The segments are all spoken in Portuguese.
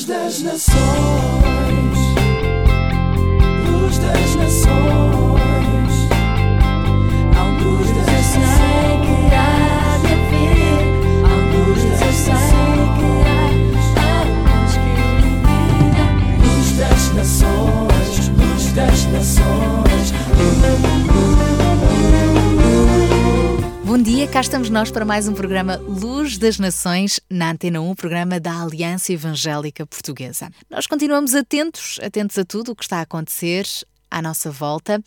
Luz das nações, luz das nações, a luz das sei que há de haver, a luz das ilumina, luz das nações, luz das nações. Bom dia, cá estamos nós para mais um programa Luz das Nações na Antena 1, programa da Aliança Evangélica Portuguesa. Nós continuamos atentos, atentos a tudo o que está a acontecer à nossa volta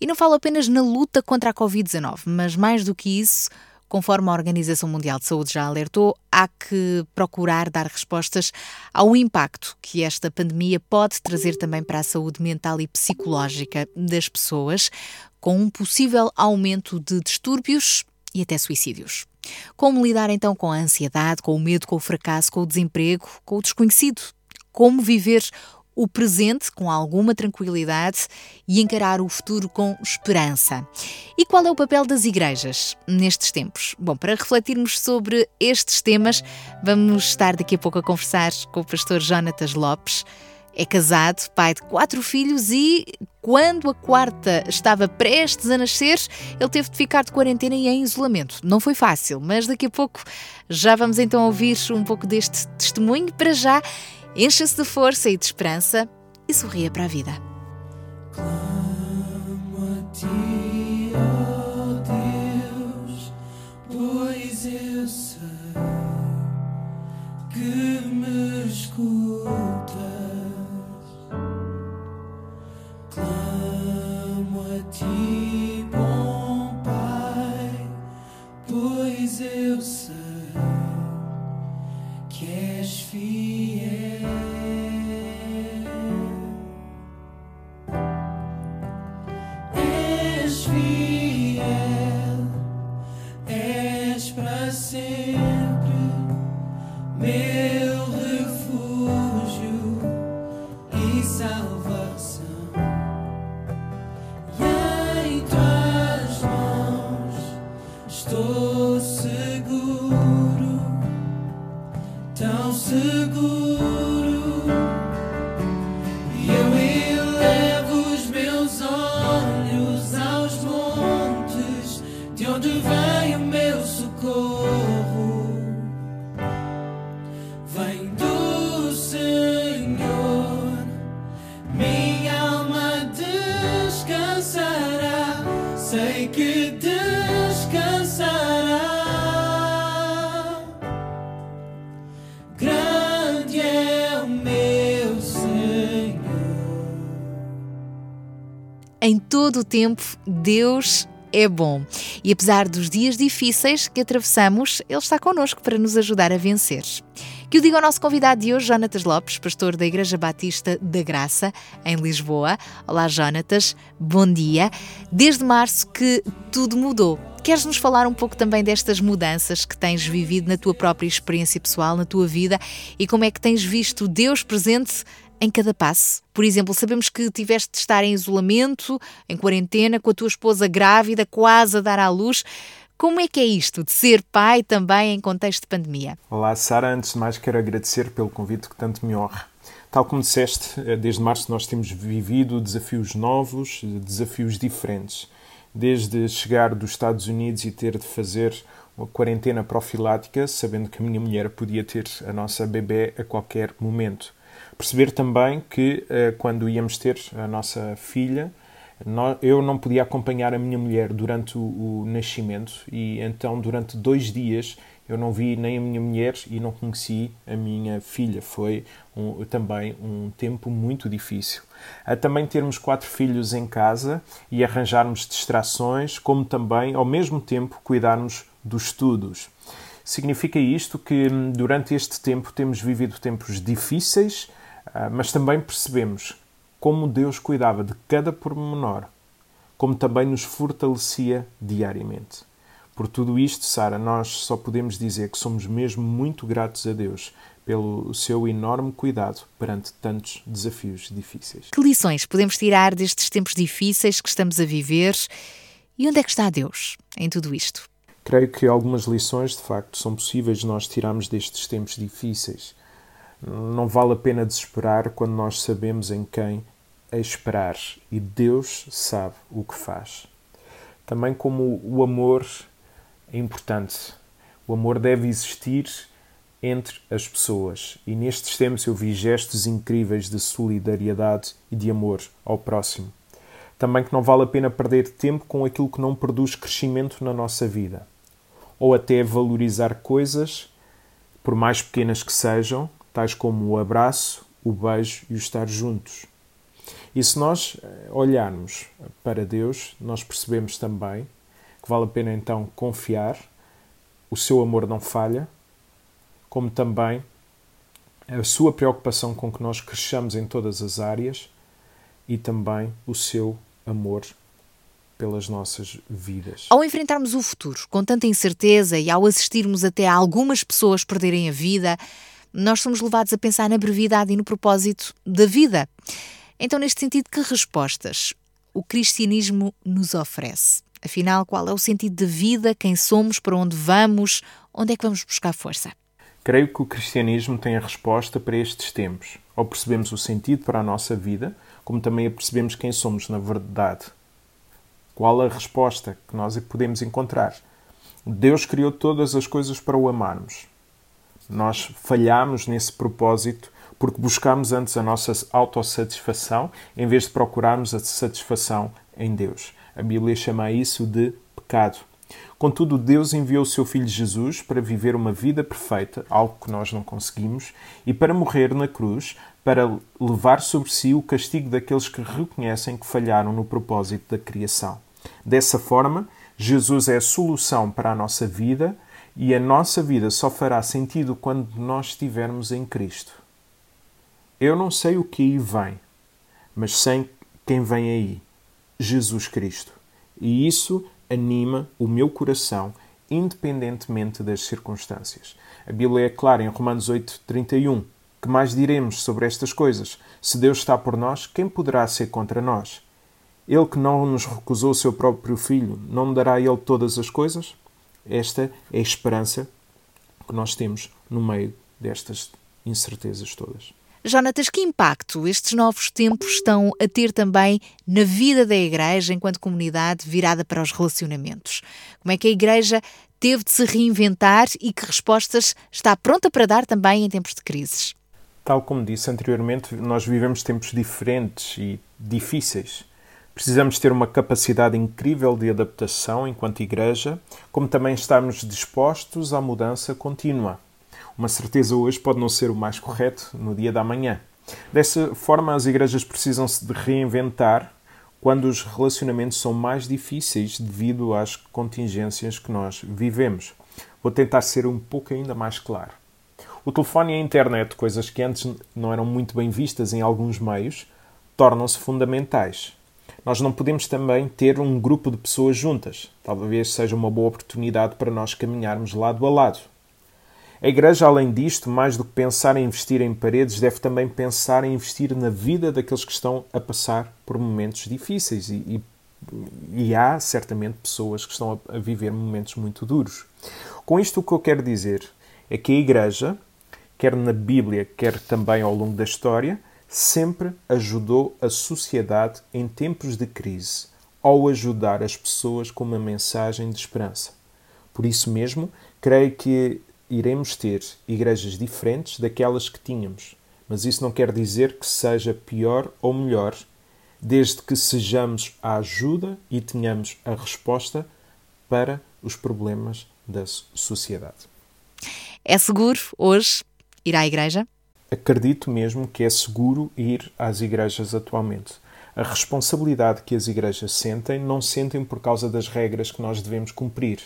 e não falo apenas na luta contra a Covid-19, mas mais do que isso, conforme a Organização Mundial de Saúde já alertou, há que procurar dar respostas ao impacto que esta pandemia pode trazer também para a saúde mental e psicológica das pessoas, com um possível aumento de distúrbios e até suicídios. Como lidar então com a ansiedade, com o medo, com o fracasso, com o desemprego, com o desconhecido? Como viver o presente com alguma tranquilidade e encarar o futuro com esperança. E qual é o papel das igrejas nestes tempos? Bom, para refletirmos sobre estes temas, vamos estar daqui a pouco a conversar com o pastor Jonatas Lopes. É casado, pai de quatro filhos e, quando a quarta estava prestes a nascer, ele teve de ficar de quarentena e em isolamento. Não foi fácil, mas daqui a pouco já vamos então ouvir um pouco deste testemunho. Para já, encha-se de força e de esperança e sorria para a vida. Clamo a ti, seguro. E eu elevo os meus olhos aos montes, de onde vem o meu socorro. Vem do Senhor, minha alma descansará, sei que descansará. Todo o tempo, Deus é bom. E apesar dos dias difíceis que atravessamos, Ele está connosco para nos ajudar a vencer. Que o diga ao nosso convidado de hoje, Jonatas Lopes, pastor da Igreja Batista da Graça, em Lisboa. Olá, Jonatas, bom dia. Desde março que tudo mudou. Queres nos falar um pouco também destas mudanças que tens vivido na tua própria experiência pessoal, na tua vida e como é que tens visto Deus presente em cada passo. Por exemplo, sabemos que tiveste de estar em isolamento, em quarentena, com a tua esposa grávida, quase a dar à luz. Como é que é isto de ser pai também em contexto de pandemia? Olá, Sara. Antes de mais, quero agradecer pelo convite que tanto me honra. Tal como disseste, eh, desde março nós temos vivido desafios novos, desafios diferentes. Desde chegar dos Estados Unidos e ter de fazer uma quarentena profilática, sabendo que a minha mulher podia ter a nossa bebê a qualquer momento. Perceber também que eh, quando íamos ter a nossa filha, eu não podia acompanhar a minha mulher durante o, nascimento e então durante dois dias eu não vi nem a minha mulher e não conheci a minha filha. Foi um- também um tempo muito difícil. A também termos quatro filhos em casa e arranjarmos distrações, como também, ao mesmo tempo, cuidarmos dos estudos. Significa isto que hum, durante este tempo temos vivido tempos difíceis, mas também percebemos como Deus cuidava de cada pormenor, como também nos fortalecia diariamente. Por tudo isto, Sara, nós só podemos dizer que somos mesmo muito gratos a Deus pelo seu enorme cuidado perante tantos desafios difíceis. Que lições podemos tirar destes tempos difíceis que estamos a viver? E onde é que está Deus em tudo isto? Creio que algumas lições, de facto, são possíveis nós tirarmos destes tempos difíceis. Não vale a pena desesperar quando nós sabemos em quem esperar e Deus sabe o que faz. Também como o amor é importante. O amor deve existir entre as pessoas. E nestes tempos eu vi gestos incríveis de solidariedade e de amor ao próximo. Também que não vale a pena perder tempo com aquilo que não produz crescimento na nossa vida. Ou até valorizar coisas, por mais pequenas que sejam, tais como o abraço, o beijo e o estar juntos. E se nós eh, olharmos para Deus, nós percebemos também que vale a pena então confiar, o seu amor não falha, como também a sua preocupação com que nós cresçamos em todas as áreas e também o seu amor pelas nossas vidas. Ao enfrentarmos o futuro com tanta incerteza e ao assistirmos até a algumas pessoas perderem a vida, nós somos levados a pensar na brevidade e no propósito da vida. Então, neste sentido, que respostas o cristianismo nos oferece? Afinal, qual é o sentido de vida, quem somos, para onde vamos, onde é que vamos buscar força? Creio que o cristianismo tem a resposta para estes tempos. Ao percebemos o sentido para a nossa vida, como também percebemos quem somos na verdade. Qual a resposta que nós podemos encontrar? Deus criou todas as coisas para o amarmos. Nós falhamos nesse propósito porque buscamos antes a nossa autossatisfação em vez de procurarmos a satisfação em Deus. A Bíblia chama isso de pecado. Contudo, Deus enviou o seu Filho Jesus para viver uma vida perfeita, algo que nós não conseguimos, e para morrer na cruz, para levar sobre si o castigo daqueles que reconhecem que falharam no propósito da criação. Dessa forma, Jesus é a solução para a nossa vida e a nossa vida só fará sentido quando nós estivermos em Cristo. Eu não sei o que aí vem, mas sei quem vem aí: Jesus Cristo. E isso anima o meu coração, independentemente das circunstâncias. A Bíblia é clara em Romanos 8:31. Que mais diremos sobre estas coisas? Se Deus está por nós, quem poderá ser contra nós? Ele que não nos recusou o seu próprio filho, não dará a ele todas as coisas? Esta é a esperança que nós temos no meio destas incertezas todas. Jonatas, que impacto estes novos tempos estão a ter também na vida da Igreja enquanto comunidade virada para os relacionamentos? Como é que a Igreja teve de se reinventar e que respostas está pronta para dar também em tempos de crises? Tal como disse anteriormente, nós vivemos tempos diferentes e difíceis. Precisamos ter uma capacidade incrível de adaptação enquanto Igreja, como também estarmos dispostos à mudança contínua. Uma certeza hoje pode não ser o mais correto no dia da manhã. Dessa forma, as igrejas precisam-se de reinventar quando os relacionamentos são mais difíceis devido às contingências que nós vivemos. Vou tentar ser um pouco ainda mais claro. O telefone e a internet, coisas que antes não eram muito bem vistas em alguns meios, tornam-se fundamentais. Nós não podemos também ter um grupo de pessoas juntas. Talvez seja uma boa oportunidade para nós caminharmos lado a lado. A Igreja, além disto, mais do que pensar em investir em paredes, deve também pensar em investir na vida daqueles que estão a passar por momentos difíceis. E, e, e há certamente pessoas que estão a, a viver momentos muito duros. Com isto, o que eu quero dizer é que a Igreja, quer na Bíblia, quer também ao longo da história, sempre ajudou a sociedade em tempos de crise, ao ajudar as pessoas com uma mensagem de esperança. Por isso mesmo, creio que iremos ter igrejas diferentes daquelas que tínhamos, mas isso não quer dizer que seja pior ou melhor, desde que sejamos a ajuda e tenhamos a resposta para os problemas da sociedade. É seguro hoje ir à igreja? Acredito mesmo que é seguro ir às igrejas atualmente. A responsabilidade que as igrejas sentem não sentem por causa das regras que nós devemos cumprir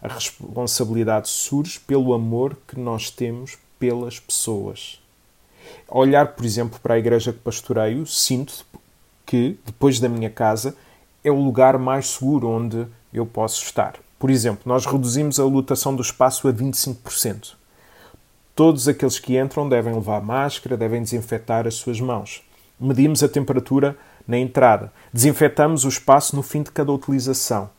a responsabilidade surge pelo amor que nós temos pelas pessoas. olhar, por exemplo, para a igreja que pastoreio, sinto que, depois da minha casa, é o lugar mais seguro onde eu posso estar. Por exemplo, nós reduzimos a lotação do espaço a 25%. Todos aqueles que entram devem levar máscara, devem desinfetar as suas mãos. Medimos a temperatura na entrada. Desinfetamos o espaço no fim de cada utilização.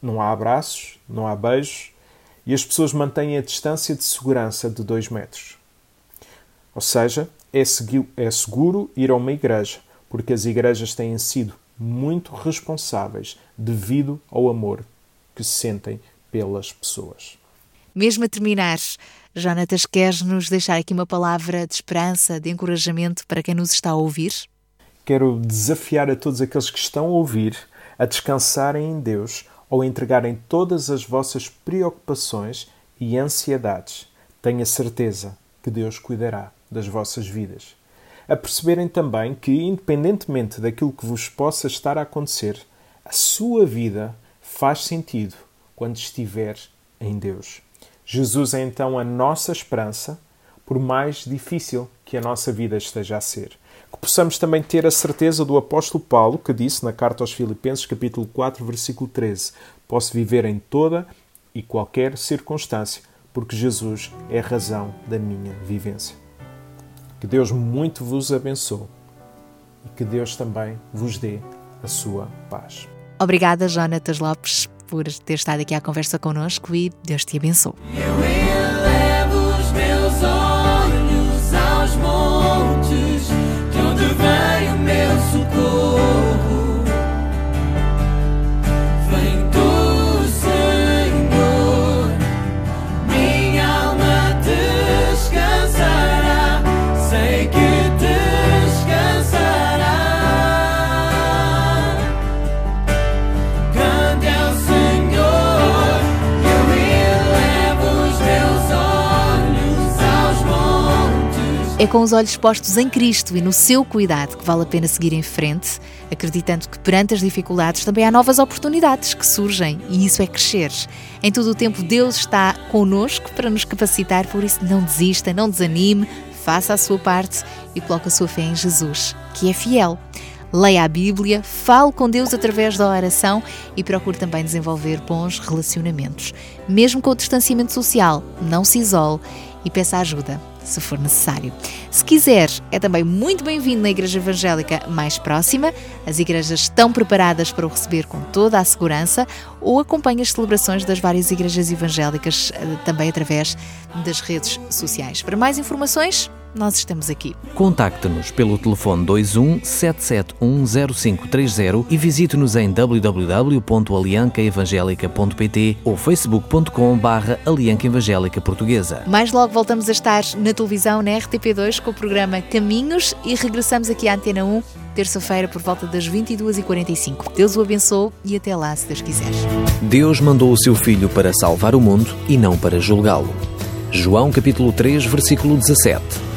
Não há abraços, não há beijos e as pessoas mantêm a distância de segurança de 2 metros. Ou seja, é, é seguro ir a uma igreja, porque as igrejas têm sido muito responsáveis devido ao amor que sentem pelas pessoas. Mesmo a terminar, Jonatas, queres nos deixar aqui uma palavra de esperança, de encorajamento para quem nos está a ouvir? Quero desafiar a todos aqueles que estão a ouvir a descansarem em Deus ou entregarem todas as vossas preocupações e ansiedades. Tenha certeza que Deus cuidará das vossas vidas. A perceberem também que, independentemente daquilo que vos possa estar a acontecer, a sua vida faz sentido quando estiver em Deus. Jesus é então a nossa esperança, por mais difícil que a nossa vida esteja a ser. Que possamos também ter a certeza do apóstolo Paulo, que disse na carta aos Filipenses, capítulo 4, versículo 13: Posso viver em toda e qualquer circunstância, porque Jesus é a razão da minha vivência. Que Deus muito vos abençoe e que Deus também vos dê a sua paz. Obrigada, Jonatas Lopes, por ter estado aqui à conversa connosco e Deus te abençoe. Eu elevo os meus olhos aos montes, de onde vem o meu socorro. Com os olhos postos em Cristo e no seu cuidado que vale a pena seguir em frente, acreditando que perante as dificuldades também há novas oportunidades que surgem e isso é crescer. Em todo o tempo Deus está conosco para nos capacitar, por isso não desista, não desanime, faça a sua parte e coloque a sua fé em Jesus, que é fiel. Leia a Bíblia, fale com Deus através da oração e procure também desenvolver bons relacionamentos. Mesmo com o distanciamento social, não se isole e peça ajuda se for necessário. Se quiser, é também muito bem-vindo na Igreja Evangélica mais próxima. As igrejas estão preparadas para o receber com toda a segurança ou acompanhe as celebrações das várias igrejas evangélicas eh, também através das redes sociais. Para mais informações, nós estamos aqui. Contacte-nos pelo telefone 21 7710530 e visite-nos em www.aliancaevangelica.pt ou facebook.com barra Alianca Evangélica Portuguesa. Mais logo voltamos a estar na televisão, na RTP2, com o programa Caminhos e regressamos aqui à Antena 1, terça-feira, por volta das 22h45. Deus o abençoe e até lá, se Deus quiser. Deus mandou o seu Filho para salvar o mundo e não para julgá-lo. João capítulo 3, versículo 17.